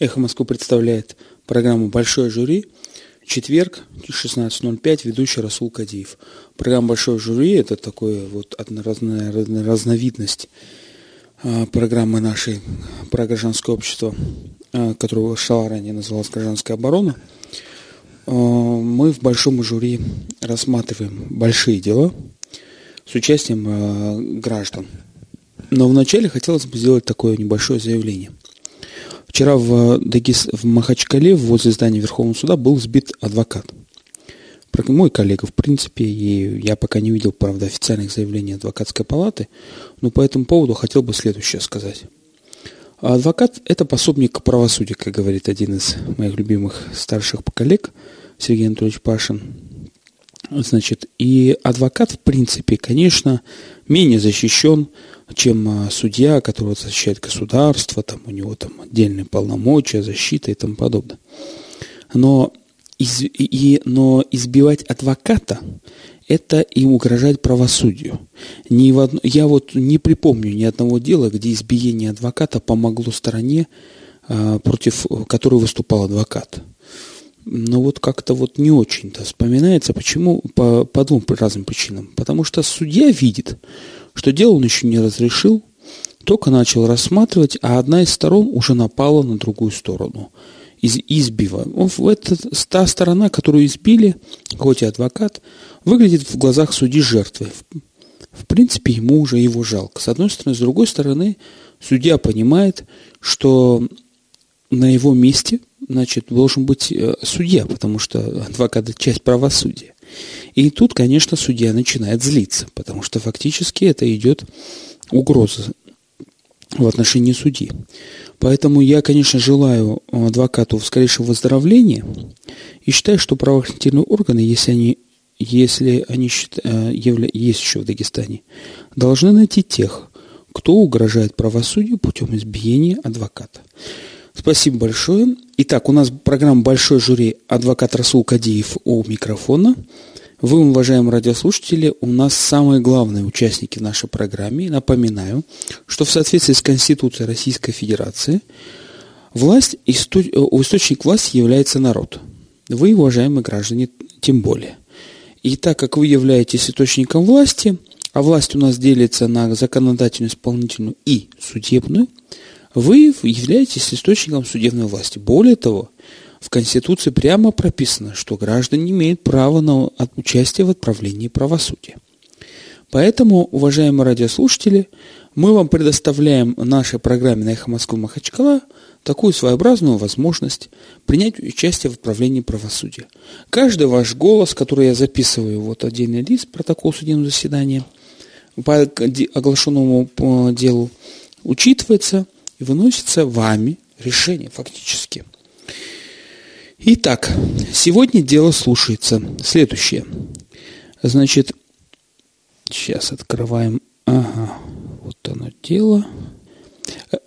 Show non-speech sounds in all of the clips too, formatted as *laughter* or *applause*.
Эхо Москвы представляет программу «Большое жюри». Четверг, 16.05, ведущий Расул Кадиев. Программа «Большое жюри» – это такое вот разновидность а, программы нашей про гражданское общество, а, которую шла ранее называлась «Гражданская оборона». А, мы в большом жюри рассматриваем большие дела с участием граждан. Но вначале хотелось бы сделать такое небольшое заявление – Вчера в, Дагис, в Махачкале, возле здания Верховного суда, был сбит адвокат. Мой коллега, в принципе, и я пока не видел, правда, официальных заявлений адвокатской палаты, но по этому поводу хотел бы следующее сказать. Адвокат – это пособник правосудия, как говорит один из моих любимых старших коллег, Сергей Анатольевич Пашин. Значит, и адвокат, в принципе, конечно, менее защищен чем а, судья, который защищает государство, там у него там отдельные полномочия, защита и тому подобное. Но, из, и, но избивать адвоката – это и угрожать правосудию. Ни в одно, я вот не припомню ни одного дела, где избиение адвоката помогло стороне, а, против которой выступал адвокат. Но вот как-то вот не очень-то вспоминается. Почему? По, по двум разным причинам. Потому что судья видит, что дело он еще не разрешил, только начал рассматривать, а одна из сторон уже напала на другую сторону, из, избива. Это, та сторона, которую избили, хоть и адвокат, выглядит в глазах судьи жертвой. В принципе, ему уже его жалко. С одной стороны, с другой стороны, судья понимает, что на его месте, значит, должен быть э, судья, потому что адвокат – часть правосудия. И тут, конечно, судья начинает злиться, потому что фактически это идет угроза в отношении судьи. Поэтому я, конечно, желаю адвокату скорейшего выздоровления и считаю, что правоохранительные органы, если они, если они э, явля, есть еще в Дагестане, должны найти тех, кто угрожает правосудию путем избиения адвоката. Спасибо большое. Итак, у нас программа «Большой жюри» адвокат Расул Кадиев у микрофона. Вы, уважаемые радиослушатели, у нас самые главные участники нашей программе. Напоминаю, что в соответствии с Конституцией Российской Федерации власть, источник власти является народ. Вы, уважаемые граждане, тем более. И так как вы являетесь источником власти, а власть у нас делится на законодательную, исполнительную и судебную, вы являетесь источником судебной власти. Более того, в Конституции прямо прописано, что граждане имеют право на участие в отправлении правосудия. Поэтому, уважаемые радиослушатели, мы вам предоставляем нашей программе на «Эхо Москвы Махачкала» такую своеобразную возможность принять участие в отправлении правосудия. Каждый ваш голос, который я записываю, вот отдельный лист, протокол судебного заседания, по оглашенному делу, учитывается и выносится вами решение фактически – Итак, сегодня дело слушается. Следующее. Значит, сейчас открываем. Ага, вот оно дело.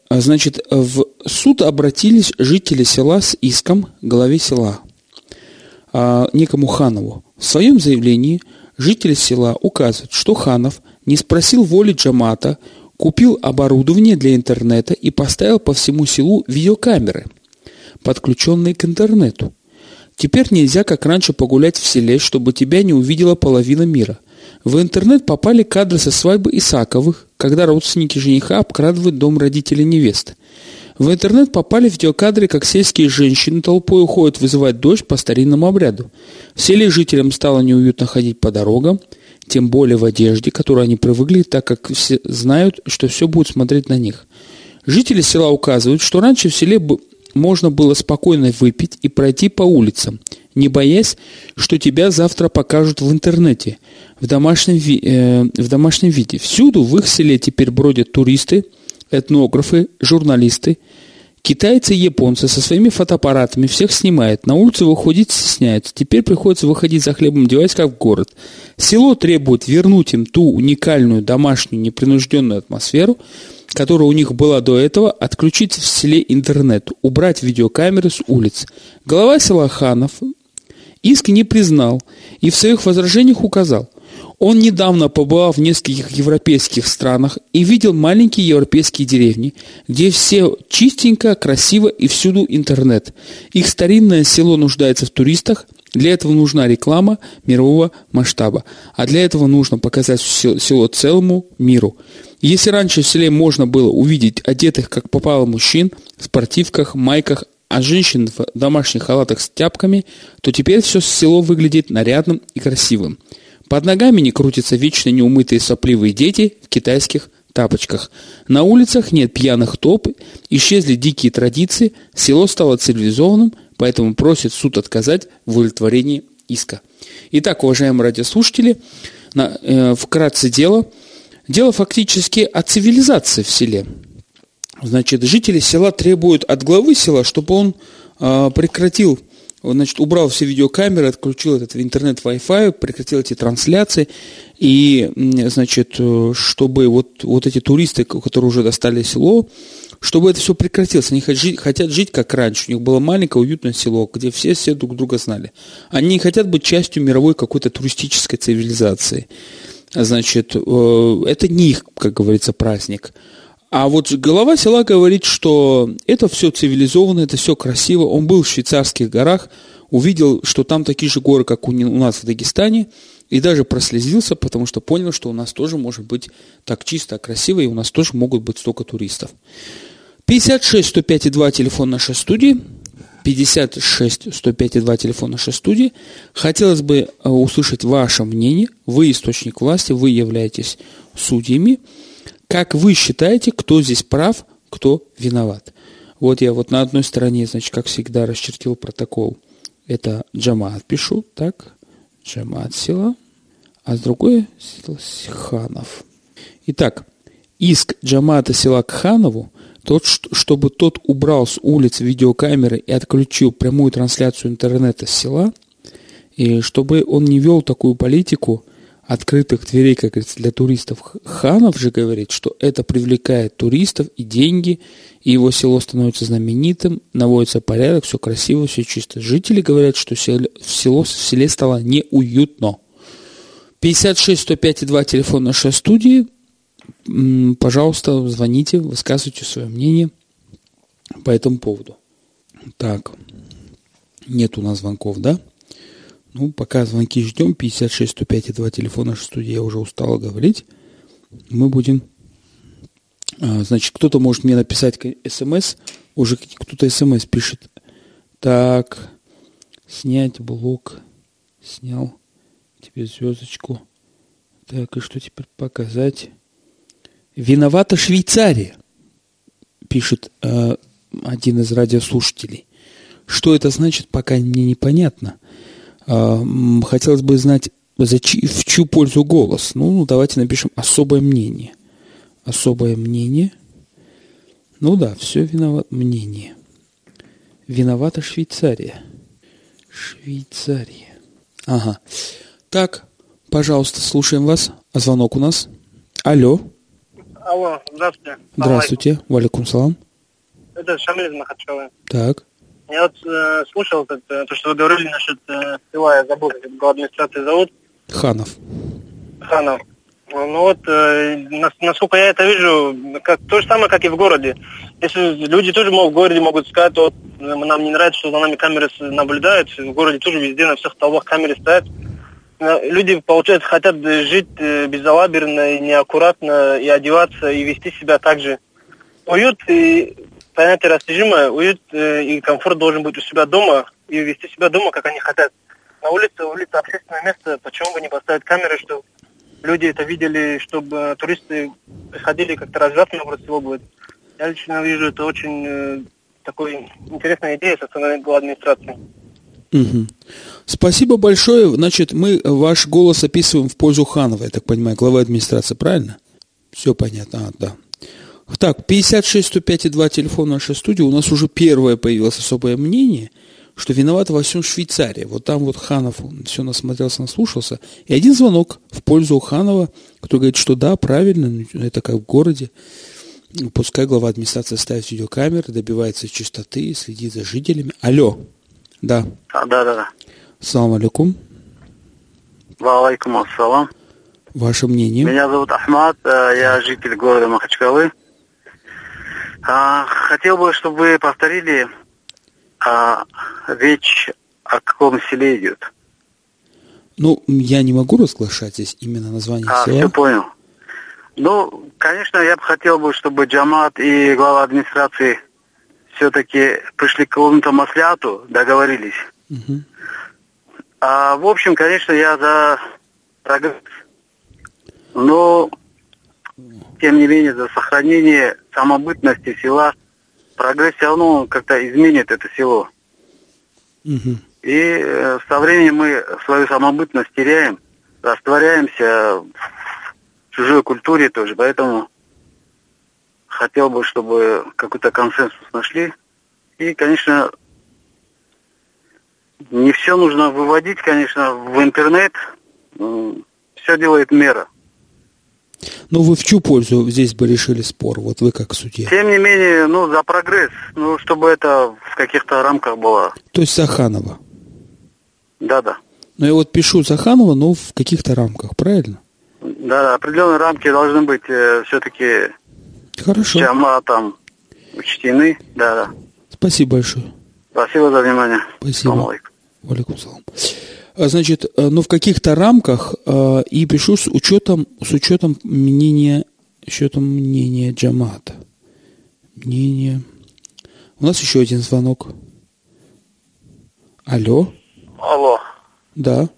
А, значит, в суд обратились жители села с иском главе села, а, некому Ханову. В своем заявлении жители села указывают, что Ханов не спросил воли Джамата, купил оборудование для интернета и поставил по всему селу видеокамеры – подключенные к интернету. Теперь нельзя, как раньше, погулять в селе, чтобы тебя не увидела половина мира. В интернет попали кадры со свадьбы Исаковых, когда родственники жениха обкрадывают дом родителей невесты. В интернет попали видеокадры, как сельские женщины толпой уходят вызывать дождь по старинному обряду. В селе жителям стало неуютно ходить по дорогам, тем более в одежде, которой они привыкли, так как все знают, что все будет смотреть на них. Жители села указывают, что раньше в селе можно было спокойно выпить и пройти по улицам, не боясь, что тебя завтра покажут в интернете, в домашнем, ви э, в домашнем виде. Всюду в их селе теперь бродят туристы, этнографы, журналисты, Китайцы и японцы со своими фотоаппаратами всех снимают, на улицу выходить стесняются. Теперь приходится выходить за хлебом, деваясь как в город. Село требует вернуть им ту уникальную домашнюю непринужденную атмосферу, которая у них была до этого, отключить в селе интернет, убрать видеокамеры с улиц. Глава села Ханов иск не признал и в своих возражениях указал, Он недавно побывал в нескольких европейских странах и видел маленькие европейские деревни, где все чистенько, красиво и всюду интернет. Их старинное село нуждается в туристах, для этого нужна реклама мирового масштаба, а для этого нужно показать село целому миру. Если раньше в селе можно было увидеть одетых как попало мужчин в спортивках, майках, а женщин в домашних халатах с тяпками, то теперь все село выглядит нарядным и красивым. Под ногами не крутятся вечно неумытые сопливые дети в китайских тапочках. На улицах нет пьяных топ, исчезли дикие традиции, село стало цивилизованным, поэтому просит суд отказать в удовлетворении иска. Итак, уважаемые радиослушатели, на, э, вкратце дело. Дело фактически о цивилизации в селе. Значит, жители села требуют от главы села, чтобы он э, прекратил значит, убрал все видеокамеры, отключил этот интернет Wi-Fi, прекратил эти трансляции, и, значит, э, чтобы вот, вот эти туристы, которые уже достали село, чтобы это все прекратилось. Они хотят жить как раньше. У них было маленькое уютное село, где все все друг друга знали. Они не хотят быть частью мировой какой-то туристической цивилизации. Значит, э, это не их, как говорится, праздник. А вот глава села говорит, что это все цивилизованно, это все красиво. Он был в швейцарских горах, увидел, что там такие же горы, как у нас в Дагестане, и даже прослезился, потому что понял, что у нас тоже может быть так чисто, красиво, и у нас тоже могут быть столько туристов. 56 105 2 телефон нашей студии. 56 105 2 телефон нашей студии. Хотелось бы э, услышать ваше мнение. Вы источник власти, вы являетесь судьями. Как вы считаете, кто здесь прав, кто виноват? Вот я вот на одной стороне, значит, как всегда, расчертил протокол. Это Джамаат пишу, так? Джамаат села. А с другой Ханов. Итак, иск Джамата села к Ханову, тот, чтобы тот убрал с улиц видеокамеры и отключил прямую трансляцию интернета с села, и чтобы он не вел такую политику – открытых дверей, как говорится, для туристов. Ханов же говорит, что это привлекает туристов и деньги, и его село становится знаменитым, наводится порядок, все красиво, все чисто. Жители говорят, что село, в селе стало неуютно. 56 105 2 телефон нашей студии. Пожалуйста, звоните, высказывайте свое мнение по этому поводу. Так, нет у нас звонков, да? Ну, пока звонки ждем, 56 105 и 2 телефона нашей студии, я уже устала говорить. Мы будем... А, значит, кто-то может мне написать смс, уже кто-то смс пишет. Так, снять блок, снял, тебе звездочку. Так, и что теперь показать? Виновата Швейцария, пишет э, один из радиослушателей. Что это значит, пока мне непонятно. А, хотелось бы знать, за чь, в чью пользу голос. Ну, давайте напишем особое мнение. Особое мнение. Ну да, все виноват мнение. Виновата Швейцария. Швейцария. Ага. Так, пожалуйста, слушаем вас. А звонок у нас. Алло. Алло, здравствуйте. Здравствуйте. Валикум салам. Это Шамиль Махачева. Так. Я вот э, слушал как, э, то, что вы говорили насчет э, села, я забыл, как его администрации зовут. Ханов. Ханов. Ну вот, э, насколько я это вижу, как, то же самое, как и в городе. Если люди тоже могут, в городе могут сказать, вот нам не нравится, что за нами камеры наблюдают, в городе тоже везде на всех столбах камеры стоят. Люди, получается, хотят жить э, безалаберно, неаккуратно, и одеваться, и вести себя так же. Уют и понятие растяжимое, уют э, и комфорт должен быть у себя дома и вести себя дома, как они хотят. На улице, улица общественное место, почему бы не поставить камеры, чтобы люди это видели, чтобы туристы приходили как-то город всего будет. Я лично вижу, это очень э, такой интересная идея со стороны администрации. Угу. Спасибо большое. Значит, мы ваш голос описываем в пользу Ханова, я так понимаю, главы администрации, правильно? Все понятно, а, да. Так, 56 105 2 телефон нашей студии. У нас уже первое появилось особое мнение, что виновата во всем Швейцария. Вот там вот Ханов все насмотрелся, наслушался. И один звонок в пользу Ханова, который говорит, что да, правильно, это как в городе. Пускай глава администрации ставит видеокамеры, добивается чистоты, следит за жителями. Алло. Да. А, да, да, да. Салам алейкум. Ва алейкум ассалам. Ваше мнение? Меня зовут Ахмад, э, я житель города Махачкалы. А, хотел бы, чтобы вы повторили а, речь о каком селе идет. Ну, я не могу разглашать здесь именно название А, села. все понял. Ну, конечно, я бы хотел бы, чтобы Джамат и глава администрации все-таки пришли к какому-то масляту, договорились. Мгм. А, в общем, конечно, я за прогресс. Но, тем не менее, за сохранение самобытности села прогресс все равно как-то изменит это село. Мгм. И э, со временем мы свою самобытность теряем, растворяемся в чужой культуре тоже. Поэтому хотел бы, чтобы какой-то консенсус нашли. И, конечно, не все нужно выводить, конечно, в интернет. Все делает мера. Ну, вы в чью пользу здесь бы решили спор? Вот вы как судья. Тем не менее, ну, за прогресс. Ну, чтобы это в каких-то рамках было. То есть Заханова. Да-да. Ну, я вот пишу Заханова, но в каких-то рамках, правильно? Да, определенные рамки должны быть э, все-таки Хорошо. Чама там учтены. Да, да. Спасибо большое. Спасибо за внимание. Спасибо. Салам алейкум. Валикум салам. А, Значит, э, ну в каких-то рамках э, и пишу с учетом с учетом мнения с учетом мнения Джамата. Мнение. У нас еще один звонок. Алло, Алло, да,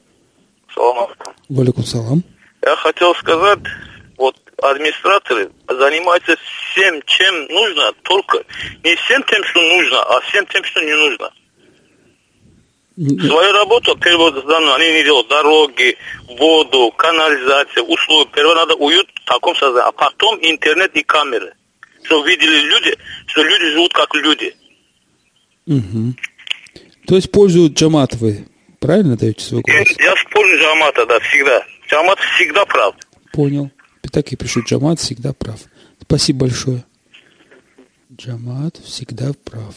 салам алейкум. валикум салам. Я хотел сказать, администраторы занимаются всем, чем нужно, только не всем тем, что нужно, а всем тем, что не нужно. Свою работу перевод данную они не делают. Дороги, воду, канализация, услуги. Первое надо уют в таком создании, а потом интернет и камеры. Чтобы видели люди, что люди живут как люди. Мгм. То есть пользу Джамат вы правильно даете свой Я, голос? я в пользу Джамата, да, всегда. Джамат всегда прав. Понял. Так и пишу, Джамат всегда прав. Спасибо большое. Джамат всегда прав.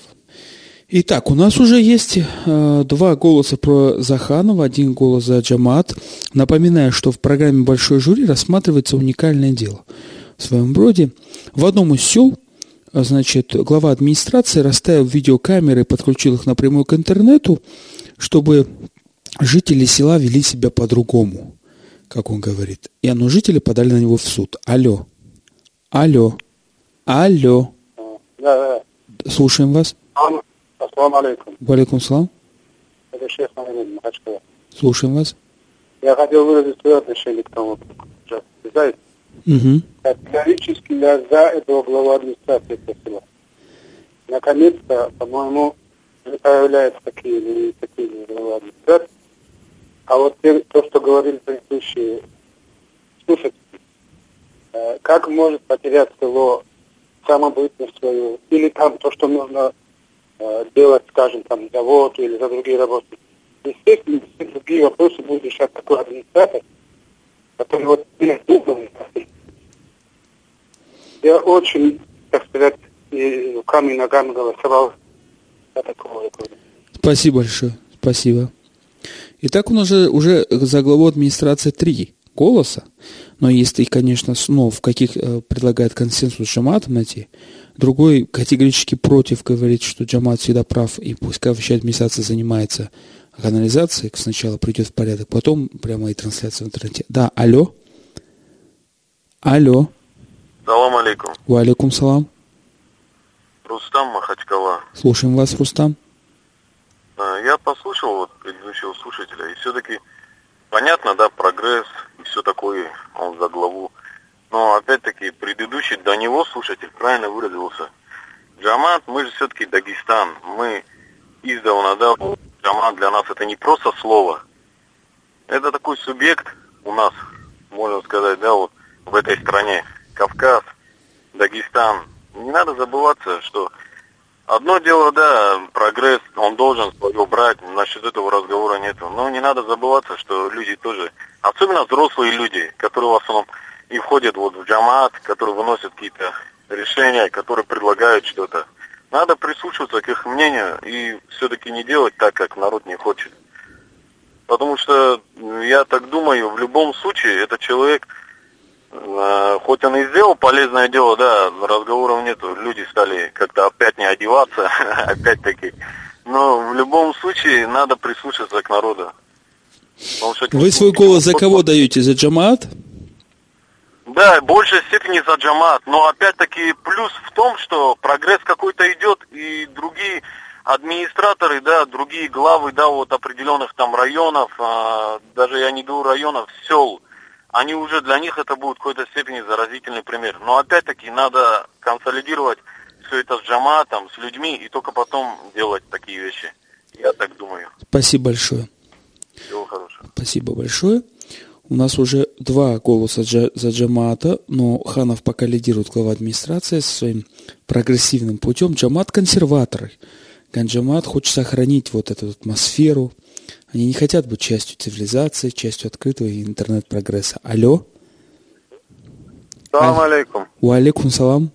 Итак, у нас уже есть э, два голоса про Заханова, один голос за Джамат. Напоминаю, что в программе «Большой жюри» рассматривается уникальное дело. В своем роде в одном из сел а, значит, глава администрации расставил видеокамеры подключил их напрямую к интернету, чтобы жители села вели себя по-другому, как он говорит. И оно жители подали на него в суд. Алло. Алло. Алло. Да, Слушаем вас. да. Ассаламу алейкум. Валикум салам. Это шейх Мамин Махачкала. Слушаем вас. Я хотел выразить свое отношение к тому, что знаете, Угу. категорически я за этого главу администрации просила. Наконец-то, по-моему, не появляются такие такие главы администрации. А вот то, что говорили предыдущие слушатели, э, как может потерять село самобытность свою, или там то, что нужно э, делать, скажем, там, завод или за другие работы. Естественно, все другие вопросы будет решать такой администратор, который вот думает. Я очень, так сказать, руками и ногами голосовал за такого. Спасибо большое. Спасибо. Итак, у нас же уже за главу администрации три голоса. Но если, конечно, с- ну, в каких э, предлагает консенсус с Джаматом найти, другой категорически против говорит, что Джамат всегда прав, и пускай вообще администрация занимается канализацией, сначала придет в порядок, потом прямо и трансляция в интернете. Да, алло. Алло. Салам алейкум. Валикум салам. Рустам Махачкала. Слушаем вас, Рустам. А, Я послушал вот предыдущего слушателя, и все-таки понятно, да, прогресс и все такое, он за главу. Но опять-таки предыдущий до него слушатель правильно выразился. Джамат, мы же все-таки Дагестан, мы издавна, да, Джамат для нас это не просто слово. Это такой субъект у нас, можно сказать, да, вот в этой стране. Кавказ, Дагестан. Не надо забываться, что Одно дело, да, прогресс, он должен свое брать, насчет этого разговора нету. Но не надо забываться, что люди тоже, особенно взрослые люди, которые в основном и входят вот в джамат, которые выносят какие-то решения, которые предлагают что-то. Надо прислушиваться к их мнению и все-таки не делать так, как народ не хочет. Потому что, я так думаю, в любом случае этот человек, хоть он и сделал полезное дело, да, разговоров нету, люди стали как-то опять не одеваться, *laughs* опять-таки. Но в любом случае надо прислушаться к народу. Вы свой голос за кого даете? За джамаат? Да, в большей степени за джамат. Но опять-таки плюс в том, что прогресс какой-то идет, и другие администраторы, да, другие главы, да, вот определенных там районов, а, даже я не говорю районов, сел, они уже для них это будет в какой-то степени заразительный пример. Но опять-таки надо консолидировать все это с джаматом, с людьми, и только потом делать такие вещи. Я так думаю. Спасибо большое. Всего хорошего. Спасибо большое. У нас уже два голоса за Джамата, но Ханов пока лидирует глава администрации со своим прогрессивным путем. Джамат – консерваторы. Ганджамат хочет сохранить вот эту атмосферу. Они не хотят быть частью цивилизации, частью открытого интернет-прогресса. Алло? Салам алейкум. У алейкум салам.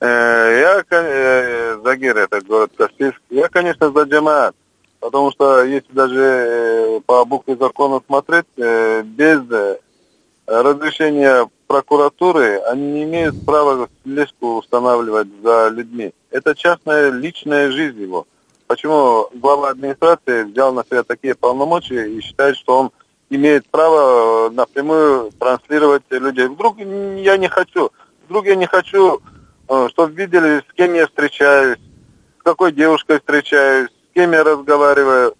Э, я, э, Загир, это город Каспийск. Я, конечно, за джамаат. Потому что если даже э, по букве закона смотреть, без разрешения прокуратуры они не имеют права слежку устанавливать за людьми. Это частная личная жизнь его. Почему глава администрации взял на себя такие полномочия и считает, что он имеет право напрямую транслировать людей. Вдруг я не хочу, вдруг я не хочу, чтобы видели, с кем я встречаюсь, с какой девушкой встречаюсь, кем я разговариваю.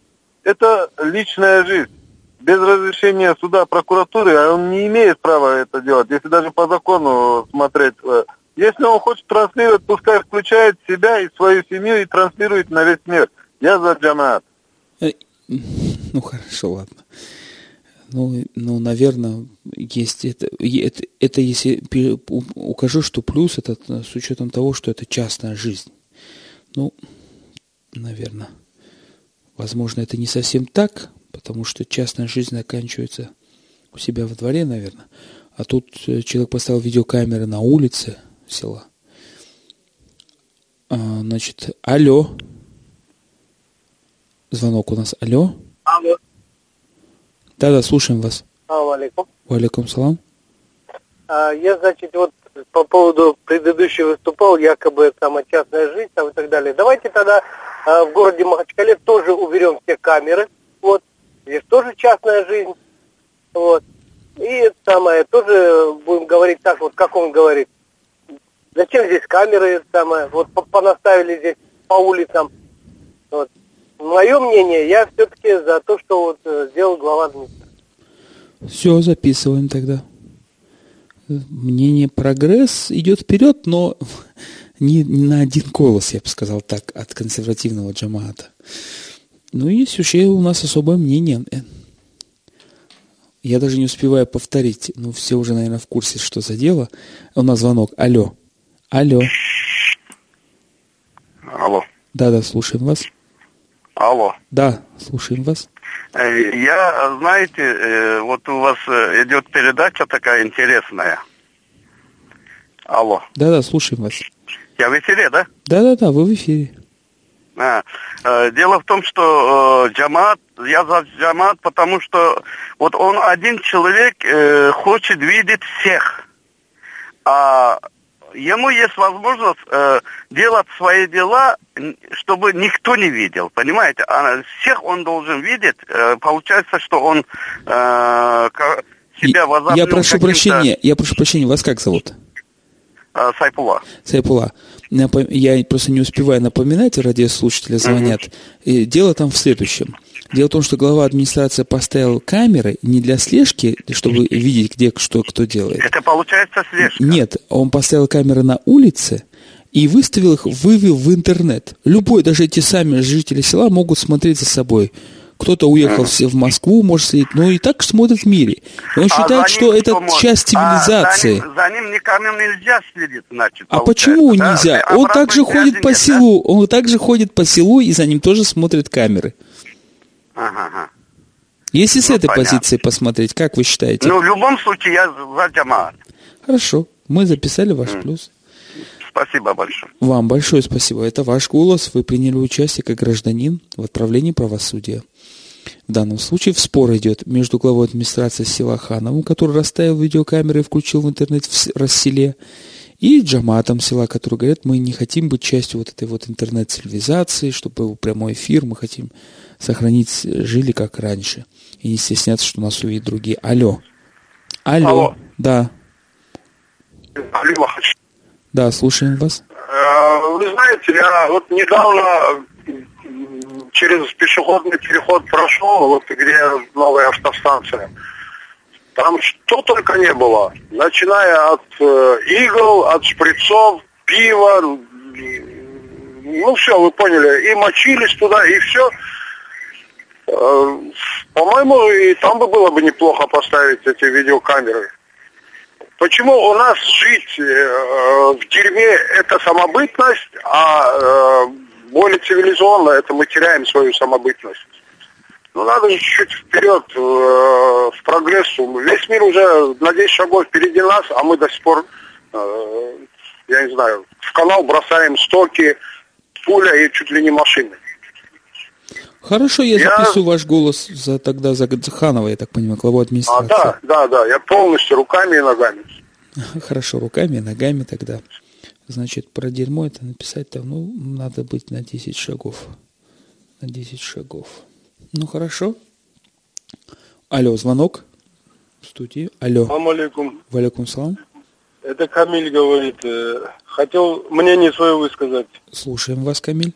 Это личная жизнь. Без разрешения суда, прокуратуры а он не имеет права это делать. Если даже по закону смотреть. Э, если он хочет транслировать, пускай включает себя и свою семью и транслирует на весь мир. Я за джамаат. Э, ну хорошо, ладно. Ну, ну, наверное, есть это, это, это если укажу, что плюс это с учетом того, что это частная жизнь. Ну, наверное. Возможно, это не совсем так, потому что частная жизнь заканчивается у себя во дворе, наверное. А тут э, человек поставил видеокамеры на улице села. А, значит, алло. Звонок у нас. Алло. Алло. Да-да, слушаем вас. Салам алейкум. Валикум салам. А, я, значит, вот по поводу предыдущего выступал, якобы там частная жизнь там и так далее. Давайте тогда а в городе Махачкале тоже уберем все камеры, вот, здесь тоже частная жизнь, вот. И самое, тоже будем говорить так, вот как он говорит. Зачем здесь камеры, самое, вот понаставили здесь по улицам. Вот. Мое мнение, я все-таки за то, что вот э, сделал глава администрации. Все, записываем тогда. Мнение прогресс идет вперед, но *laughs* не, не на один голос, я бы сказал так, от консервативного джамаата. Ну, есть вообще у нас особое мнение. Я даже не успеваю повторить. Ну, все уже, наверное, в курсе, что за дело. У нас звонок. Алло. Алло. Алло. Да-да, слушаем вас. Алло. Да, слушаем вас. Э, я, знаете, э, вот у вас идет передача такая интересная. Алло. Да-да, слушаем вас. Я в эфире, да? Да-да-да, вы в эфире. А, э, дело в том, что э, Джамат, я за Джамат, потому что вот он один человек э, хочет видеть всех. А ему есть возможность э, делать свои дела, чтобы никто не видел, понимаете? А всех он должен видеть. Э, получается, что он э, себя возомнил Я прошу прощения, я прошу прощения, вас как зовут? Э, Сайпула. Сайпула. Я просто не успеваю напоминать, радиослушатели звонят. И дело там в следующем. Дело в том, что глава администрации поставил камеры не для слежки, чтобы видеть, где что кто делает. Это получается слежка? Нет, он поставил камеры на улице и выставил их, вывел в интернет. Любой, даже эти сами жители села могут смотреть за собой кто-то уехал в Москву, может сидеть, но и так смотрит в мире. И он а считает, что это может? часть цивилизации. А за, ним, за ним никому нельзя следить, значит. А почему да? нельзя? Он также ходит по нет, селу, да? он также ходит по селу, и за ним тоже смотрят камеры. Ага, ага. Если ну, с этой понятно. позиции посмотреть, как вы считаете? Ну, в любом случае, я за джамаат. Хорошо, мы записали ваш mm. плюс. Спасибо большое. Вам большое спасибо. Это ваш голос. Вы приняли участие как гражданин в отправлении правосудия. В данном случае в спор идет между главой администрации села Хановым, который расставил видеокамеры и включил в интернет в расселе, и джаматом села, которые говорят, мы не хотим быть частью вот этой вот интернет-цивилизации, чтобы был прямой эфир, мы хотим сохранить, жили как раньше, и не стесняться, что нас увидят другие. Алло. Алло. Алло. Да. Алло, Да, слушаем вас. Э, вы знаете, я вот недавно через пешеходный переход прошел, вот где новая автостанция. Там что только не было. Начиная от э, игл, от шприцов, пива, ну все, вы поняли, и мочились туда, и все. Э, по-моему, и там бы было бы неплохо поставить эти видеокамеры. Почему у нас жить э, в дерьме это самобытность, а э, более цивилизованно это мы теряем свою самобытность? Ну, надо чуть-чуть вперед, э, в прогресс. Весь мир уже на 10 шагов впереди нас, а мы до сих пор, э, я не знаю, в канал бросаем стоки, пуля и чуть ли не машины. Хорошо, я, я... записываю ваш голос за тогда за Ханова, я так понимаю, главу администрации. А, да, да, да, я полностью руками и ногами. *laughs* Хорошо, руками и ногами тогда. Значит, про дерьмо это написать там, ну, надо быть на 10 шагов. На 10 шагов. Ну, хорошо. Алло, звонок в студии. Алло. Салам алейкум. Валейкум салам. Это Камиль говорит. Э, хотел мнение свое высказать. Слушаем вас, Камиль.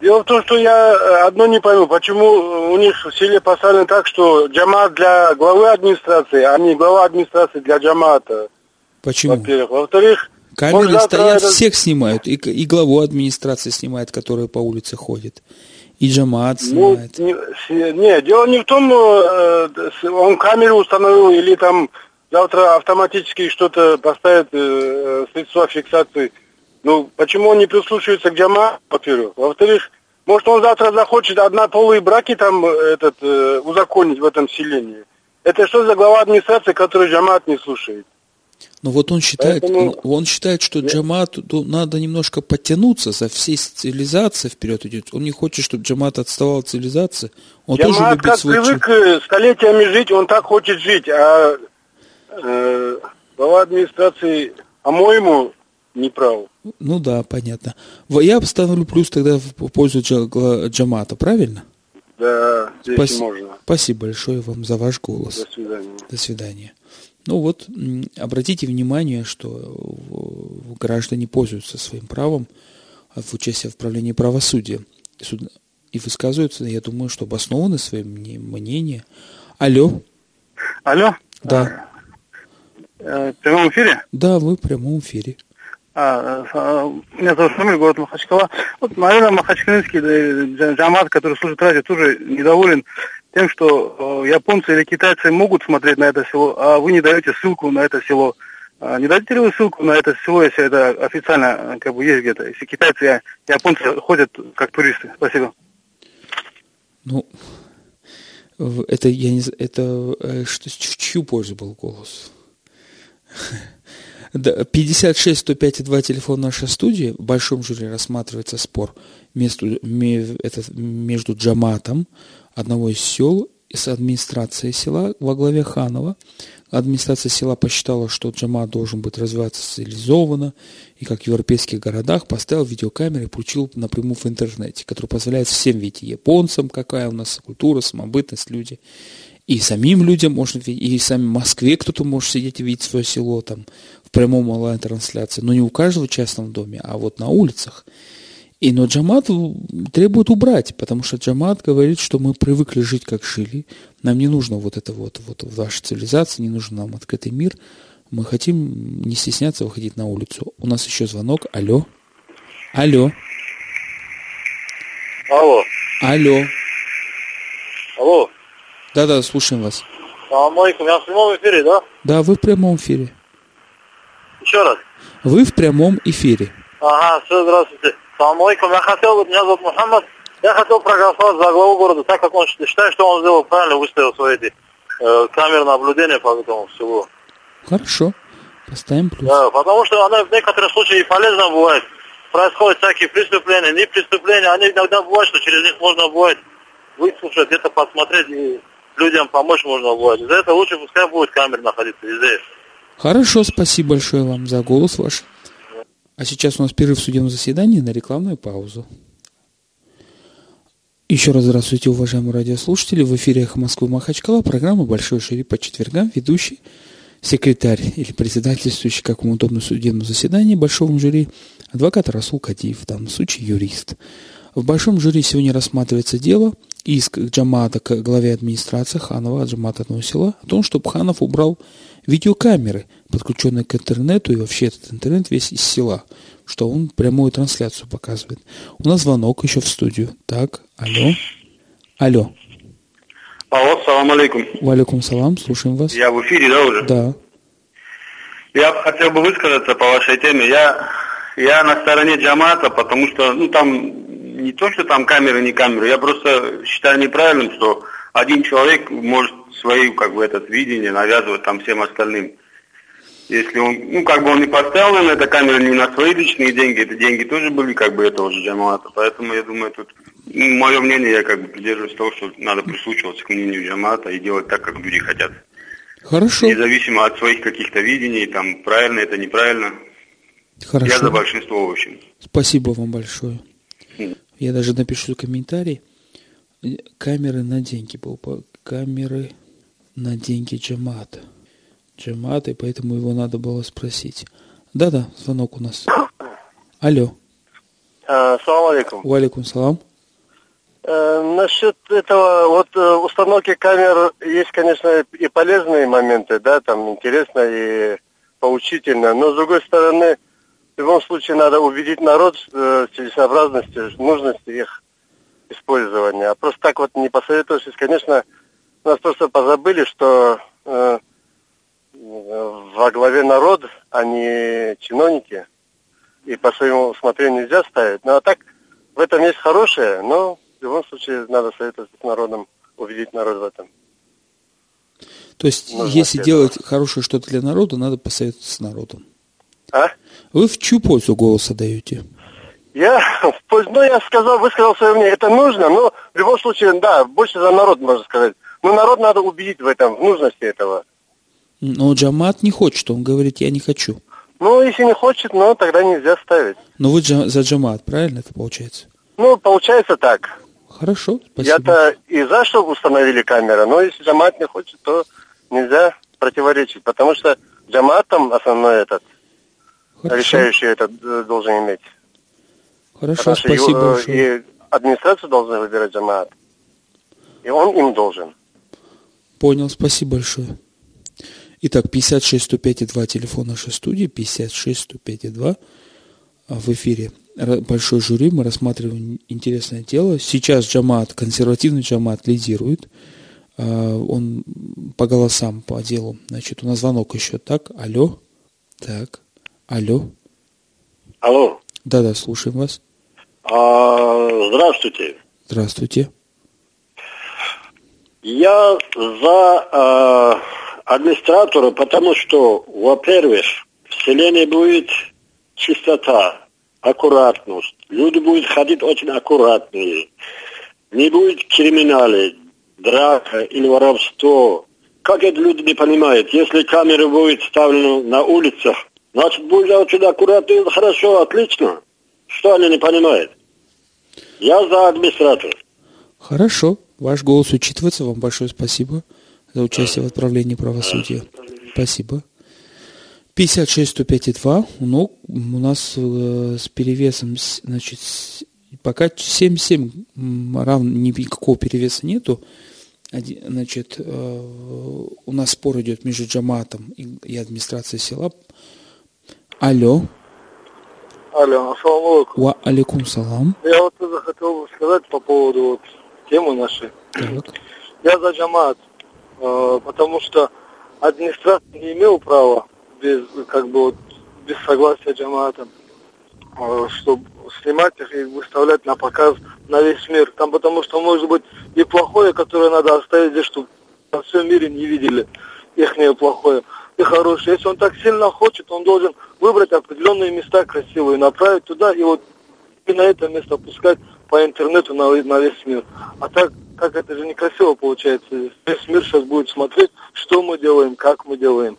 Дело в том, что я э, одно не пойму, почему у них в селе поставлено так, что джамат для главы администрации, а не глава администрации для джамата. Почему? Во-первых. Во-вторых, Камеры стоят, это... всех снимают, и, и главу администрации снимает, который по улице ходит. И Джамат снимает. Ну, не, не, дело не в том, э, он камеру установил или там завтра автоматически что-то поставит, э, средства фиксации. Ну, почему он не прислушивается к Джама, во-первых. Во-вторых, может, он завтра захочет однополые браки там этот, э, узаконить в этом селении. Это что за глава администрации, который Джамат не слушает? Но вот он считает, Поэтому... он считает, что Джамату надо немножко подтянуться, за всей цивилизацией вперед идет. Он не хочет, чтобы Джамат отставал от цивилизации. Он Джамат тоже любит как свой... привык э, столетиями жить, он так хочет жить. А э, глава администрации, по-моему, не прав. Ну да, понятно. Я поставлю плюс тогда в пользу Джамата, правильно? Да, здесь Спас... можно. Спасибо большое вам за ваш голос. До свидания. До свидания. Ну вот, обратите внимание, что граждане пользуются своим правом в участии в правлении правосудия и высказываются, я думаю, что обоснованы своим мнением. Алло. Алло. Да. Э, в прямом эфире? Да, вы в прямом эфире. А, а, меня зовут Шамиль, город Махачкала. Вот, наверное, махачкалинский джамат, который служит радио, тоже недоволен тем, что э, японцы или китайцы могут смотреть на это село, а вы не даете ссылку на это село. А не дадите ли вы ссылку на это село, если это официально как бы есть где-то? Если китайцы и японцы ходят как туристы? Спасибо. Ну, это я не это э, что, в чью пользу был голос? 56 105 2 телефон нашей студии. В большом жюри рассматривается спор между, между Джаматом, одного из сел с администрацией села во главе Ханова. Администрация села посчитала, что джамат должен быть развиваться цивилизованно и, как в европейских городах, поставил видеокамеры и получил напрямую в интернете, который позволяет всем видеть японцам, какая у нас культура, самобытность, люди. И самим людям можно видеть, и сами в Москве кто-то может сидеть и видеть свое село там в прямом онлайн-трансляции, но не у каждого частном доме, а вот на улицах. И но Джамат требует убрать, потому что Джамат говорит, что мы привыкли жить как жили. Нам не нужно вот это вот, вот ваша цивилизация, не нужен нам открытый мир. Мы хотим не стесняться выходить на улицу. У нас еще звонок. Алло. Алло. Алло. Алло. Алло. Да-да, слушаем вас. Салам алейкум. Я в прямом эфире, да? Да, вы в прямом эфире. Еще раз. Вы в прямом эфире. Ага, все, здравствуйте. Салам алейкум. Я хотел, меня зовут Мухаммад, я хотел проголосовать за главу города, так как он считает, что он сделал правильно, выставил свои эти э, камеры наблюдения по этому селу. Хорошо. Поставим плюс. Да, потому что она в некоторых случаях полезна бывает. Происходят всякие преступления, не преступления, они иногда бывают, что через них можно бывает выслушать, где-то посмотреть и людям помочь можно будет. За это лучше пускай будет камера находиться везде. Хорошо, спасибо большое вам за голос ваш. А сейчас у нас перерыв в судебном заседании на рекламную паузу. Еще раз здравствуйте, уважаемые радиослушатели. В эфире «Эхо Москвы» Махачкала, программа «Большой жюри» по четвергам, ведущий, секретарь или председательствующий, как вам удобно, в судебном заседании большого жюри, адвокат Расул Кадиев, в данном случае юрист. В большом жюри сегодня рассматривается дело, иск Джамата к главе администрации Ханова Джамата Нусила о том, чтобы Ханов убрал видеокамеры, подключенные к интернету, и вообще этот интернет весь из села, что он прямую трансляцию показывает. У нас звонок еще в студию. Так, алло. Алло. Алло, салам алейкум. Валикум салам, слушаем вас. Я в эфире, да, уже? Да. Я хотел бы высказаться по вашей теме. Я, я на стороне джамата, потому что, ну, там не то, что там камеры, не камеры, я просто считаю неправильным, что один человек может свои, как бы, этот видение навязывать там всем остальным. Если он, ну, как бы он не поставил на это камеру не на свои личные деньги, это деньги тоже были, как бы, этого же джамата. Поэтому я думаю, тут, ну, мое мнение, я как бы придерживаюсь того, что надо прислушиваться к мнению джамата и делать так, как люди хотят. Хорошо. Независимо от своих каких-то видений, там, правильно это, неправильно. Хорошо. Я за большинство, в общем. Спасибо вам большое. Я даже напишу комментарий. Камеры на деньги был. Камеры на деньги Джамата. Джамата, и поэтому его надо было спросить. Да-да, звонок у нас. Алло. А, салам алейкум. Валикум салам. Э, насчет этого, вот э, установки камер есть, конечно, и полезные моменты, да, там интересно и поучительно, но с другой стороны, в любом случае надо убедить народ э, в целесообразности, нужности их использования. А просто так вот не посоветовавшись, конечно, нас просто позабыли, что э, во главе народ, а не чиновники. И по своему усмотрению нельзя ставить. Ну а так, в этом есть хорошее, но в любом случае надо советоваться с народом, убедить народ в этом. То есть, Нужно если делать хорошее что-то для народа, надо посоветоваться с народом. А? Вы в чью пользу голоса даете? Я ну, я сказал, высказал свое мнение. Это нужно, но в любом случае, да, больше за народ, можно сказать. Но народ надо убедить в этом, в нужности этого. Но Джамат не хочет, он говорит, я не хочу. Ну, если не хочет, ну, тогда нельзя ставить. Но вы за Джамат, правильно это получается? Ну, получается так. Хорошо, спасибо. Я-то и за, что установили камеры, но если Джамат не хочет, то нельзя противоречить, потому что Джамат там основной этот, Хорошо. решающий этот э, должен иметь. Хорошо, Потому спасибо его, э, большое. И администрацию должна выбирать Джамат. И он им должен. Понял, спасибо большое. Итак, 56 105 и 2 телефон нашей студии, 56 105 и 2 а в эфире. Большой жюри, мы рассматриваем интересное дело. Сейчас Джамат, консервативный Джамат лидирует. А, он по голосам, по делу. Значит, у нас звонок еще. Так, алло. Так, алло. Алло. Да-да, слушаем вас. А, здравствуйте. Здравствуйте. Я за э, администратора, потому что, во-первых, в селении будет чистота, аккуратность. Люди будут ходить очень аккуратные. Не будет криминали, драка или воровство. Как это люди не понимают? Если камера будет вставлена на улицах, значит, будет очень аккуратно, хорошо, отлично. Что они не понимают? Я за администратора. Хорошо. Ваш голос учитывается. Вам большое спасибо за участие в отправлении правосудия. Спасибо. 56 105 и 2. Ну, у нас э, с перевесом, значит, пока 7-7 равно никакого перевеса нету. Значит, э, у нас спор идет между Джаматом и, и администрацией села. Алло. Алло, ассаламу Ва алейкум салам. Я вот хотел сказать по поводу вот темы нашей. Так. Я за джамат, потому что администрация не имел права без, как бы, вот, без согласия джамата, э, чтобы снимать их и выставлять на показ на весь мир. Там потому что может быть и плохое, которое надо оставить здесь, чтобы во всем мире не видели их плохое и хорошее. Если он так сильно хочет, он должен выбрать определенные места красивые, направить туда и вот и на это место пускать по интернету на, на весь мир. А так, как это же некрасиво получается. Весь мир сейчас будет смотреть, что мы делаем, как мы делаем.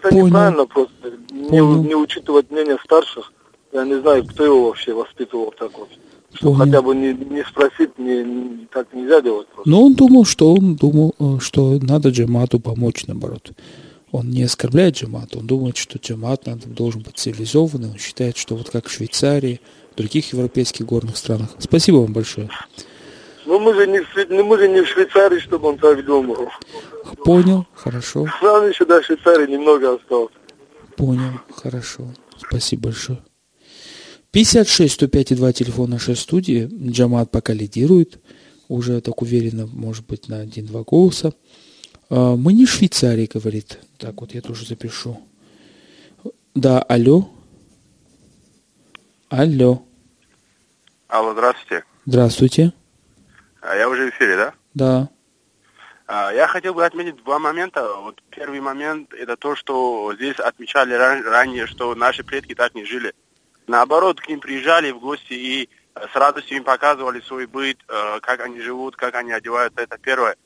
Это Понял. неправильно просто. Не, Понял. не учитывать мнение старших. Я не знаю, кто его вообще воспитывал так вот. Что Понял. хотя бы не, не спросить, не, не- так нельзя делать просто. Но он думал, что он думал, э, что надо джамату помочь, наоборот. Он не оскорбляет джамат, он думает, что джамат надо, должен быть цивилизованный. Он считает, что вот как в Швейцарии, других европейских горных странах. Спасибо вам большое. Ну мы же не ну, мы же не в Швейцарии, чтобы он так думал. Понял, хорошо, Нам еще до Швейцарии немного осталось. понял, хорошо. Спасибо большое. 56 105 и 2 телефон нашей студии. Джамат пока лидирует. Уже так уверенно, может быть, на один-два голоса. А, Мы не в Швейцарии, говорит. Так вот, я тоже запишу. Да, алло. Алло. Алло, здравствуйте. Здравствуйте. А, Я уже в эфире, да? Да. А, Я хотел бы отметить два момента. Вот первый момент это то, что здесь отмечали ран- ранее, что наши предки так не жили. Наоборот, к ним приезжали в гости и э, с радостью им показывали свой быт, э, как они живут, как они одеваются. Это первое.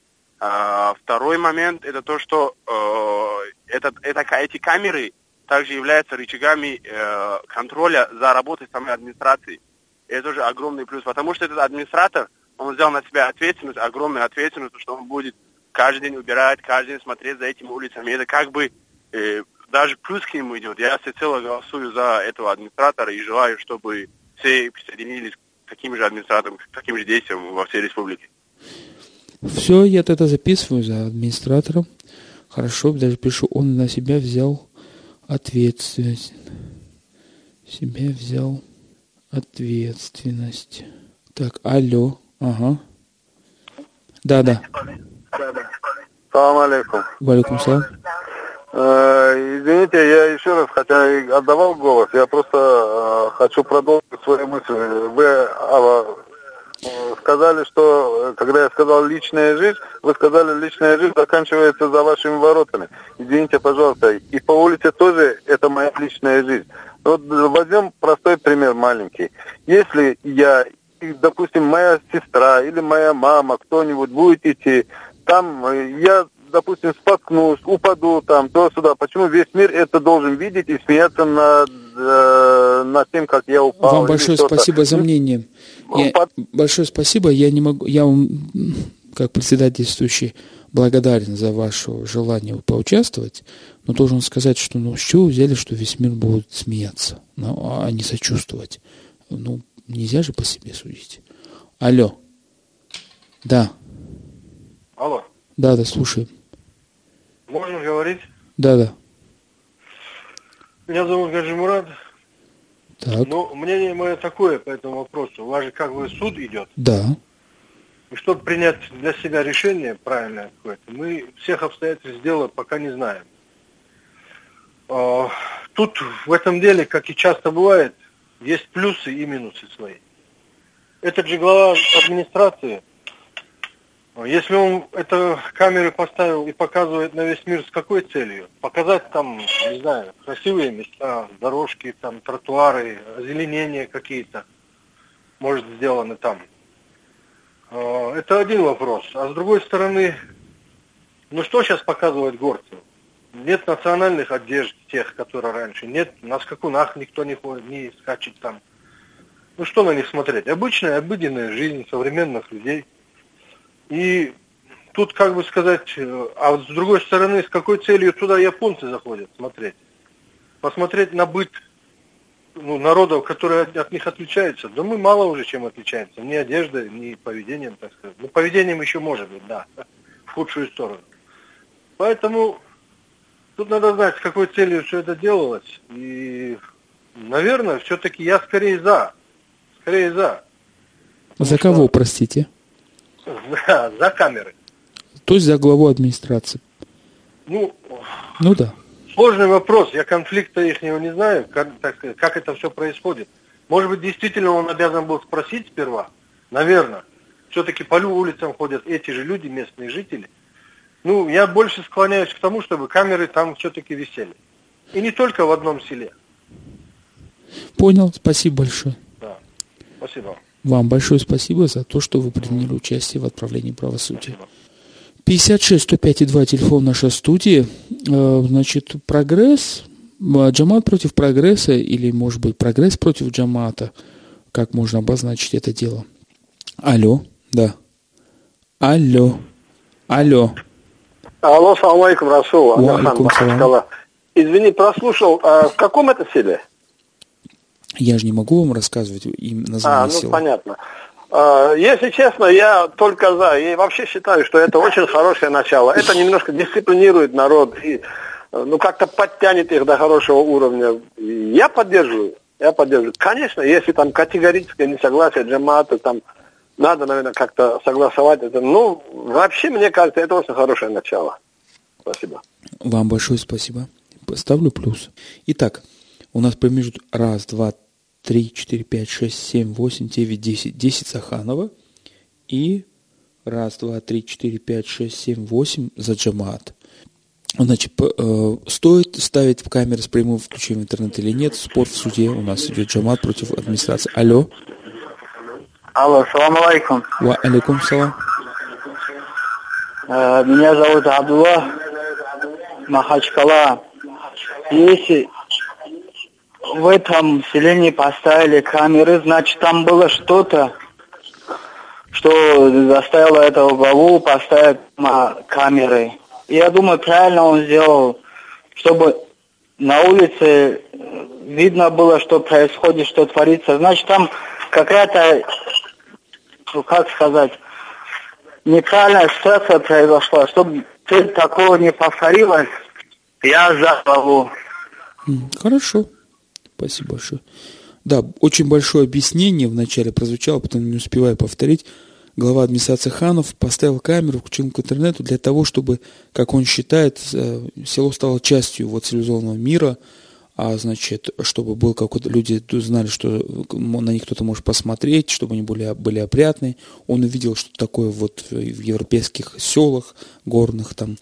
А, Второй момент это то, что э, этот, это, эти камеры также являются рычагами э, контроля за работой самой администрации. И это тоже огромный плюс, потому что этот администратор, он взял на себя ответственность, огромную ответственность, что он будет каждый день убирать, каждый день смотреть за этими улицами. Это как бы э, даже плюс к нему идет. Я всецело голосую за этого администратора и желаю, чтобы все присоединились к таким же администраторам, к таким же действиям во всей республике. Все, я это записываю за администратором. Хорошо, даже пишу, он на себя взял ответственность. Себя взял ответственность. Так, алло, ага. Да, да. Салам алейкум. Валикум салам. Э, Извините, я еще раз, хотя и отдавал голос, я просто э, хочу продолжить свою мысль. Вы а, э, сказали, что когда я сказал личная жизнь, вы сказали, личная жизнь заканчивается за вашими воротами. Извините, пожалуйста, и по улице тоже это моя личная жизнь. Вот возьмем простой пример маленький. Если я, допустим, моя сестра или моя мама, кто-нибудь будет идти, там э, я, допустим, споткнусь, упаду там, то-сюда. Почему весь мир это должен видеть и смеяться над, э, над тем, как я упал? Вам большое спасибо за мнение. Я- большое спасибо. Я не могу, я вам, как председательствующий, благодарен за ваше желание поучаствовать, но должен сказать, что ну с чего взяли, что весь мир будет смеяться, ну, а не сочувствовать. Ну, нельзя же по себе судить. Алло. Да, Алло, да, да, слушай. можно говорить? Да, да. Меня зовут Гаджи Мурат. Так. Ну, мнение мое такое по этому вопросу. У вас же как бы суд идет. Да. И чтобы принять для себя решение правильное какое-то, мы всех обстоятельств дела пока не знаем. А, Тут в этом деле, как и часто бывает, есть плюсы и минусы свои. Этот же глава администрации, а, если он это камеры поставил и показывает на весь мир с какой целью? Показать там, не знаю, красивые места, дорожки, там тротуары, озеленения какие-то, может, сделаны там. А, Это один вопрос. А с другой стороны, ну что сейчас показывает горцев? Нет национальных одежд тех, которые раньше. Нет, на скакунах никто не ходит, не скачет там. Ну что на них смотреть? Обычная, обыденная жизнь современных людей. И тут, как бы сказать, э, а с другой стороны, с какой целью туда японцы заходят смотреть? Посмотреть на быт ну, народов, которые от, от них отличаются. Да мы мало уже чем отличаемся. Ни одеждой, ни поведением, так сказать. Ну, поведением еще может быть, да, *laughs* в худшую сторону. Поэтому тут надо знать, с какой целью все это делалось. И, наверное, все-таки я скорее за. Скорее за. За кого, простите? За, за камеры. То есть за главу администрации. Ну, Ну да. Сложный вопрос, я конфликта их не знаю, как, так сказать, как это все происходит. Может быть, действительно он обязан был спросить сперва, наверное. Все-таки по улицам ходят эти же люди, местные жители. Ну, я больше склоняюсь к тому, чтобы камеры там все-таки висели. И не только в одном селе. Понял, спасибо большое. Да. Спасибо. Вам большое спасибо за то, что вы приняли участие в отправлении правосудия. 56 105 2 телефон нашей студии. Э, значит, прогресс, э, Джамат против прогресса или, может быть, прогресс против Джамата. Как можно обозначить это дело? Алло, да. Алло. Алло. Алло, салам алейкум, Расул. Алейкум салам. Извини, прослушал. А в каком это селе? Я же не могу вам рассказывать им название А, ну села. понятно. А, Если честно, я только за. И вообще считаю, что это очень хорошее начало. Это немножко дисциплинирует народ и ну как-то подтянет их до хорошего уровня. Я поддерживаю. Я поддерживаю. Конечно, если там категорическое несогласие джамата, там надо, наверное, как-то согласовать это. Ну, вообще, мне кажется, это очень хорошее начало. Спасибо. Вам большое спасибо. Ставлю плюс. Итак, у нас промежуток раз, два, три, четыре, пять, шесть, семь, восемь, девять, десять. Десять Саханова. И раз, два, три, четыре, пять, шесть, семь, восемь за Джамаат. Значит, э, стоит ставить в камеры с прямым включением интернета или нет? Спор в суде. У нас идет Джамаат против администрации. Алло. Алло, салам алейкум. Ва алейкум салам. Э, Меня зовут Абдулла Махачкала. Если в этом селении поставили камеры, значит там было что-то, что заставило этого главу поставить ма- камеры. Я думаю, правильно он сделал, чтобы на улице э, видно было, что происходит, что творится. Значит, там какая-то, ну, как сказать, неправильная ситуация произошла. Чтобы такого не повторилось, я за Хорошо. Спасибо большое. Да, очень большое объяснение вначале прозвучало, потом не успеваю повторить. Глава администрации Ханов поставил камеру, включил к интернету для того, чтобы, как он считает, э, село стало частью вот цивилизованного мира, а значит, чтобы был какой-то, люди знали, что м, на них кто-то может посмотреть, чтобы они были, были опрятны. Он увидел, что такое вот в европейских селах горных, там,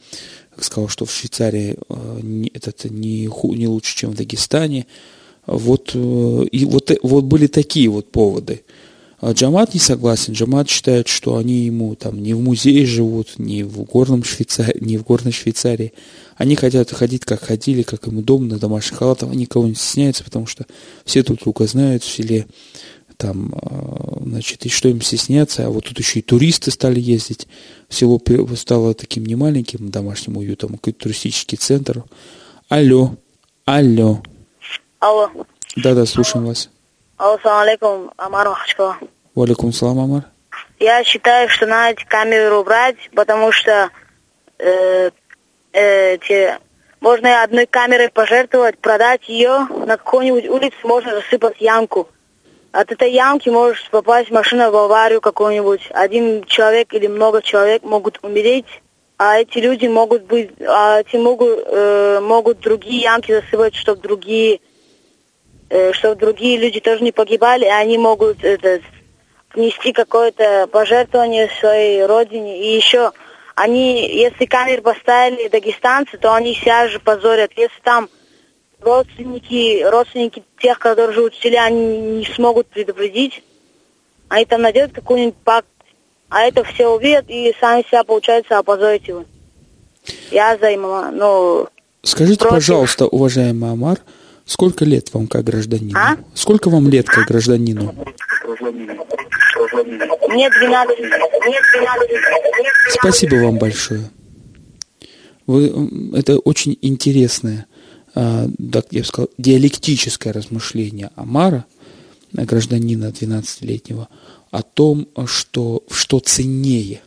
сказал, что в Швейцарии э, не- это не, не лучше, чем в Дагестане. Вот, э, и вот, э, вот были такие вот поводы. А Джамат не согласен. Джамат считает, что они ему там не в музее живут, не в горном Швейцарии, не в горной Швейцарии. Они хотят ходить, как ходили, как им удобно, домашних халатов. Они никого не стесняются, потому что все тут друга знают в селе. Там, э, значит, и что им стесняться. А вот тут еще и туристы стали ездить. Село стало таким немаленьким домашним уютом, какой-то туристический центр. Алло, алло. Алло. Да-да, слушаем вас. Алло, салам алейкум, Амар Махачкова. Валикум салам, Амар. Я считаю, что надо эти камеры убрать, потому что э, э, те- можно одной камерой пожертвовать, продать ее на какой-нибудь улице, можно засыпать ямку. От этой ямки может попасть машина в аварию какую-нибудь. Один человек или много человек могут умереть, а эти люди могут быть, а эти могут, э, могут другие ямки засыпать, чтобы другие, чтобы другие люди тоже не погибали, и они могут этот, внести какое-то пожертвование своей родине. И еще они, если камеры поставили дагестанцы, то они себя же позорят. Если там родственники, родственники тех, которые живут в селе, они не смогут предупредить, они там найдут какую-нибудь пакт, а это все увидят и сами себя, получается, опозорить его. Я за имама, ну, Скажите, Против. пожалуйста, уважаемый Амар, сколько лет вам как гражданину? А? Сколько вам лет как гражданину? мне 12, мне 12, мне Спасибо вам большое. Вы, это очень интересное, а, так я бы сказал, диалектическое размышление Амара, а, гражданина 12-летнего, о том, что, что ценнее.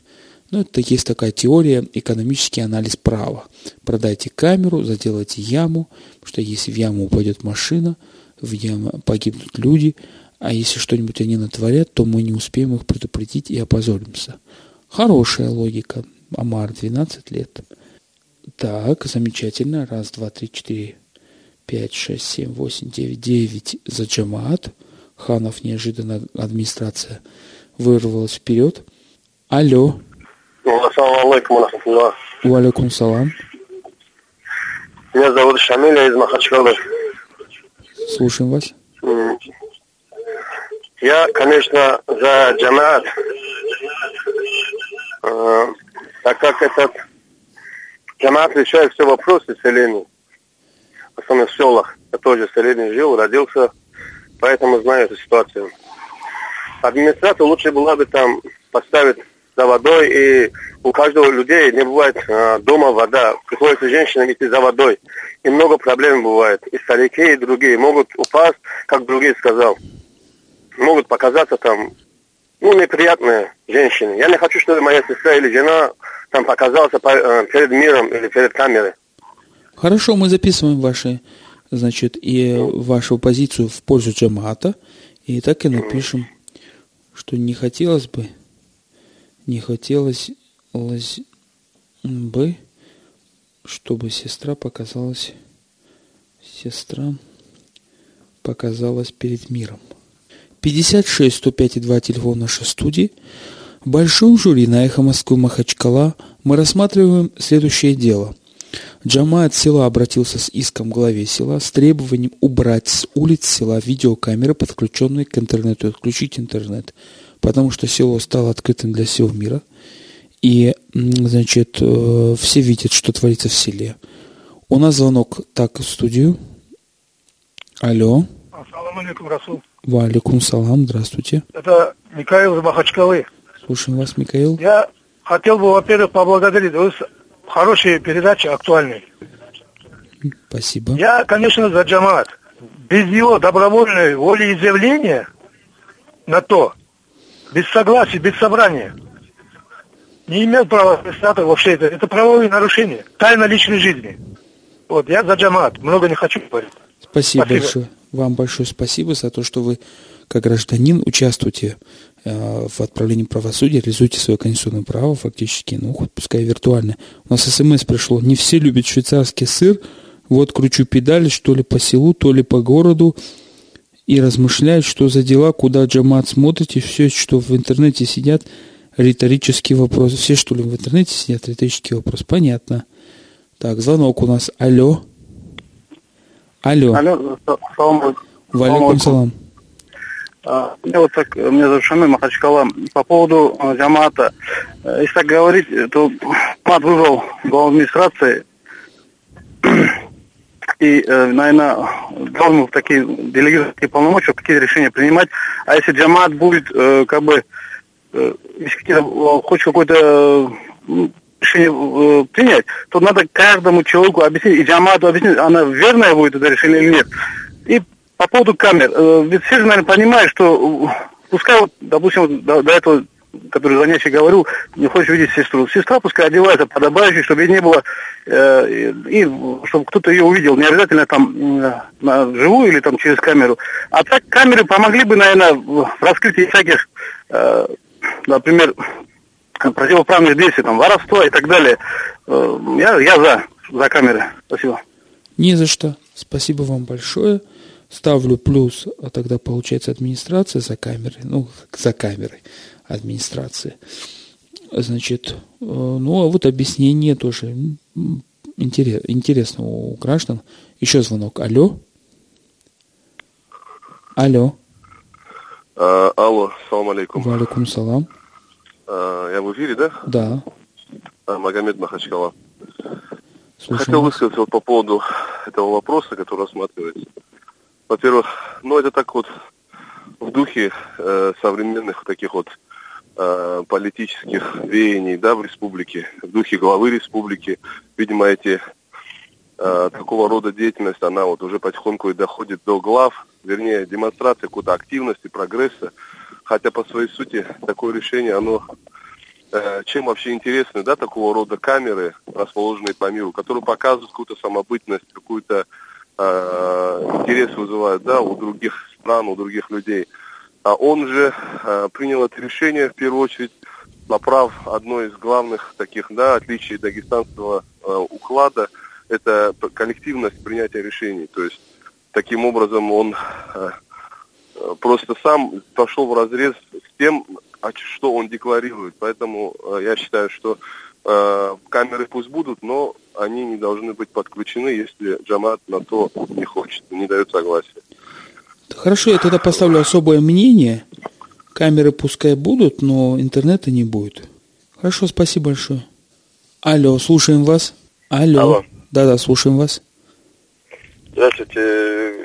Ну, это есть такая теория, экономический анализ права. Продайте камеру, заделайте яму, потому что если в яму упадет машина, в яму погибнут люди, а если что-нибудь они натворят, то мы не успеем их предупредить и опозоримся. Хорошая логика. Амар, 12 лет. Так, замечательно. Раз, два, три, четыре, пять, шесть, семь, восемь, девять, девять за джамаат. Ханов неожиданно администрация вырвалась вперед. Алло. Ассаламу алейкум, рахматуллах. Салам. Меня зовут Шамиля из Махачкалы. Слушаем вас. Я, конечно, за джамат, э, так как этот джамат решает все вопросы селения. Особенно в селах. Я тоже в селении жил, родился, поэтому знаю эту ситуацию. Администрация лучше была бы там поставить за водой, и у каждого людей не бывает э, дома вода. Приходится женщинам идти за водой. И много проблем бывает. И старики, и другие могут упасть, как другие сказал. Могут показаться там, ну, неприятные женщины. Я не хочу, чтобы моя сестра или жена там показалась э, перед миром или перед камерой. Хорошо, мы записываем ваши, значит, и вашу позицию в пользу джамата, и так и напишем, что не хотелось бы, не хотелось бы, чтобы сестра показалась, сестра показалась перед миром. 56 105 2 телефон нашей студии. В большом жюри на «Эхо Москвы» Махачкала мы рассматриваем следующее дело. Джамаат села обратился с иском главе села с требованием убрать с улиц села видеокамеры, подключенные к интернету, отключить интернет, потому что село стало открытым для всего мира – и, значит, э, все видят, что творится в селе. У нас звонок так в студию. Алло. Ассаламу алейкум, Расул. Валикум салам, здравствуйте. Это Михаил из Махачкалы. Слушаем вас, Михаил. Я хотел бы, во-первых, поблагодарить. Вы хорошие передачи, актуальные. Спасибо. Я, конечно, за джамат. Без его добровольной волеизъявления на то, без согласия, без собрания – не имел права администратор вообще это. Это правовые нарушения. Тайна личной жизни. Вот, я за джамат. Много не хочу говорить. Спасибо, спасибо. большое. Вам большое спасибо за то, что вы, как гражданин, участвуете э, в отправлении правосудия, реализуете свое конституционное право фактически, ну, хоть пускай виртуально. У нас смс пришло. Не все любят швейцарский сыр. Вот кручу педали, что ли по селу, то ли по городу. И размышляют, что за дела, куда джамат смотрите, все, что в интернете сидят – риторический вопрос. Все, что ли, в интернете сидят, риторический вопрос. Понятно. Так, звонок у нас. Алло. Алло. Алло, салам Валикум салам. А, меня вот так, меня зовут Шамиль Махачкала. По поводу а, джамата. Э, если так говорить, то *clears throat* Мат выбрал главу администрации *clears throat* и, э, наверное, должен такие делегировать такие полномочия, какие решения принимать. А если джамат будет, э, как бы, Э, какое-то э, решение принять, то надо каждому человеку объяснить, и Джамату объяснить, она верная будет это решение или нет. И по поводу камер, ведь все же, наверное, понимают, что пускай, допустим, до, до этого который занятие говорил, не хочешь видеть сестру. Сестра пускай одевается подобающе, чтобы ей не было, э, и, чтобы кто-то ее увидел. Не обязательно там э, на живую или там через камеру. А так камеры помогли бы, наверное, в раскрытии всяких э, например, противоправных действий, там, воровство и так далее. Э, я, я за, за камеры. Спасибо. Не за что. Спасибо вам большое. Ставлю плюс, а тогда получается администрация за камерой. Ну, за камерой администрации. Значит, э, ну, а вот объяснение тоже интерес, интересно у граждан. Еще звонок. Алло. Алло. А, алло, салам алейкум. Валикум салам. А, я в эфире, да? Да. А, Магомед Махачкала. Слушаем. Хотел высказаться вот по поводу этого вопроса, который рассматривается. Во-первых, ну это так вот в духе э, современных таких вот э, политических веяний, да, в республике, в духе главы республики. Видимо, эти э, такого рода деятельность, она вот уже потихоньку и доходит до глав вернее, демонстрация какой-то активности, прогресса. Хотя по своей сути такое решение, оно э, чем вообще интересны, да, такого рода камеры, расположенные по миру, которые показывают какую-то самобытность, какую-то э, интерес вызывают, да, у других стран, у других людей. А он же э, принял это решение, в первую очередь, направ одно из главных таких, да, отличий дагестанского э, уклада, это коллективность принятия решений. То есть таким образом он э, просто сам пошел в разрез с тем, что он декларирует. Поэтому я считаю, что камеры пусть будут, но они не должны быть подключены, если Джамат на то не хочет, не дает согласия. Хорошо, я тогда поставлю особое мнение. Камеры пускай будут, но интернета не будет. Хорошо, спасибо большое. Алло, слушаем вас. Алло. Алло. Да-да, слушаем вас. Здравствуйте,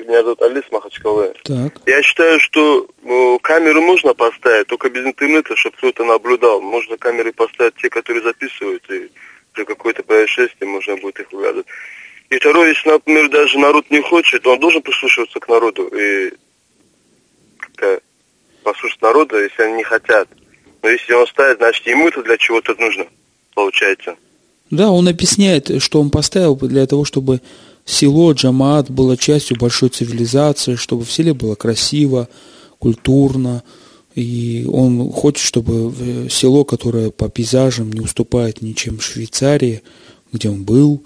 меня зовут Алис Махачкалы. Так. Я считаю, что ну, камеры можно поставить, только без интернета, чтобы кто-то наблюдал. Можно камеры поставить те, которые записывают, и при какое-то происшествие можно будет их выгадывать. И второе, если, например, даже народ не хочет, он должен прислушиваться к народу и как-то послушать народа, если они не хотят. Но если он ставит, значит, ему это для чего-то нужно, получается. Да, он объясняет, что он поставил для того, чтобы село Джамаат было частью большой цивилизации, чтобы в селе было красиво, культурно. И он хочет, чтобы э, село, которое по пейзажам не уступает ничем Швейцарии, где он был,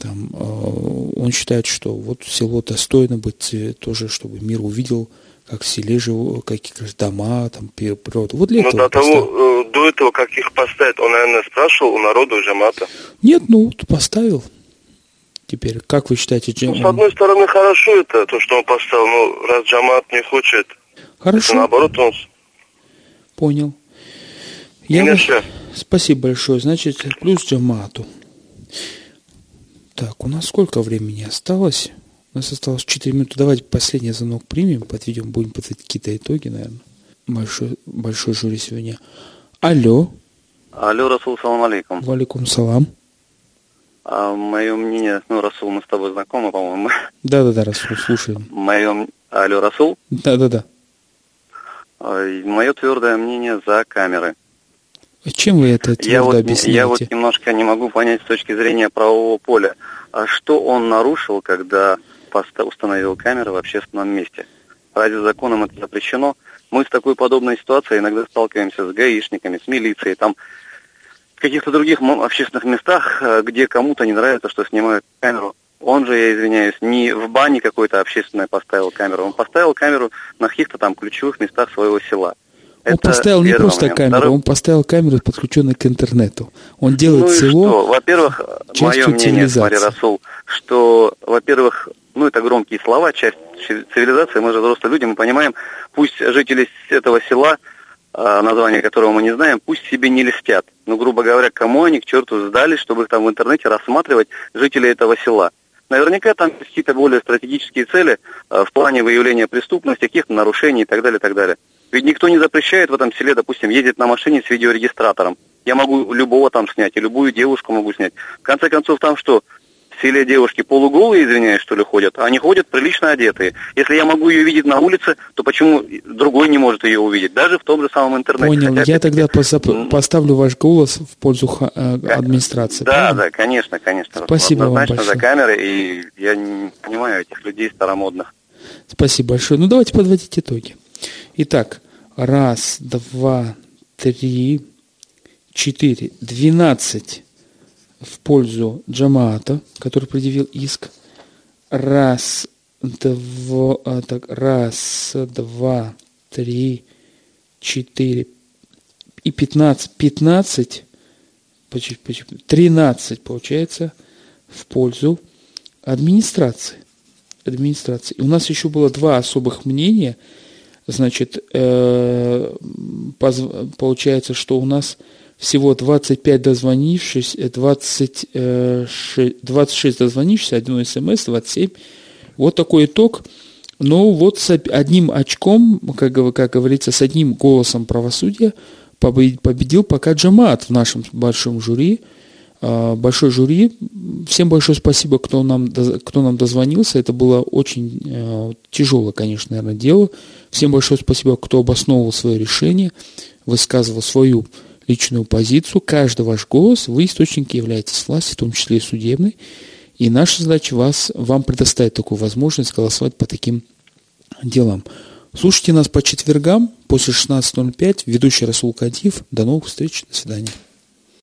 там, э, он считает, что вот село достойно быть э, тоже, чтобы мир увидел, как в селе живут, какие дома, там, природа. Вот для Но этого до того, э, до этого, как их поставить, он, наверное, спрашивал у народа, у Джамата. Нет, ну, поставил. Теперь, как вы считаете, Джем... Ну, с одной стороны, хорошо это, то, что он поставил, но раз Джамат не хочет, Хорошо. это наоборот он... Понял. Я вас-. Спасибо большое. Значит, плюс Джамату. Так, у нас сколько времени осталось? У нас осталось 4 минуты. Давайте последний звонок примем, подведем, будем подводить какие-то итоги, наверное. Большой, большой жюри сегодня. Алло, Алло, Расул, салам алейкум. валикум салам. А, мое мнение, ну, Расул, мы с тобой знакомы, по-моему. Да-да-да, Расул, слушаем. Мое, алло, Расул, Да-да-да. мое твердое мнение за камеры. Чем вы это Я твердо вот, объясняете? я вот немножко не могу понять с точки зрения правового поля, а что он нарушил, когда установил камеры в общественном месте? Разве законом это запрещено? Мы с такой подобной ситуацией иногда сталкиваемся с гаишниками, с милицией, там в каких-то других общественных местах, э, где кому-то не нравится, что снимают камеру. Он же, я извиняюсь, не в бане какой-то общественной поставил камеру, он поставил камеру на каких-то там ключевых местах своего села. Он Это поставил не просто момент. камеру, Второй- он поставил камеру, подключенную к интернету. Он делает ну село? Во-первых, мое мнение, смотри, Расул, что, во-первых, ну это громкие слова, часть цивилизации, мы же взрослые люди, мы понимаем, пусть жители этого села, а, название которого мы не знаем, пусть себе не листят. Ну, грубо говоря, кому они к черту сдались, чтобы их там в интернете рассматривать жителей этого села. Наверняка там какие-то более стратегические цели а, в плане выявления преступности, каких-то нарушений и так далее, и так далее. Ведь никто не запрещает в этом селе, допустим, ездить на машине с видеорегистратором. Я могу любого там снять, и любую девушку могу снять. В конце концов, там что, селе девушки полуголые, извиняюсь, что ли, ходят? А Они ходят прилично одетые. Если я могу ее видеть на улице, то почему другой не может ее увидеть? Даже в том же самом интернете. Понял. Хотя, Я тогда позап- поставлю ваш голос в пользу э, администрации. Да, правильно? да, конечно, конечно. Спасибо вам Однозначно за большое. камеры, и я не понимаю этих людей старомодных. Спасибо большое. Ну, давайте подводить итоги. Итак, раз, два, три, четыре, двенадцать в пользу Джамаата, который предъявил иск. Раз, два, так, раз, два, три, четыре и пятнадцать. Пятнадцать, тринадцать получается в пользу администрации. Администрации. И у нас еще было два особых мнения. Значит, э, получается, что у нас всего 25 дозвонившись, 20, э, ше- 26 дозвонившись, один смс, 27. Вот такой итог. Ну, вот с одним очком, как, как говорится, с одним голосом правосудия победил, пока Джамаат в нашем большом жюри. А, Большой жюри. Всем большое спасибо, кто нам, кто нам дозвонился. Это было очень э, тяжелое, конечно, наверное, дело. Всем большое спасибо, кто обосновывал свое решение, высказывал свою личную позицию. Каждый ваш голос, вы источники являетесь власти, в том числе и судебной. И наша задача вас, вам предоставить такую возможность голосовать по таким делам. Слушайте нас по четвергам после 16.05. Ведущий Расул Кадиев. До новых встреч. До свидания.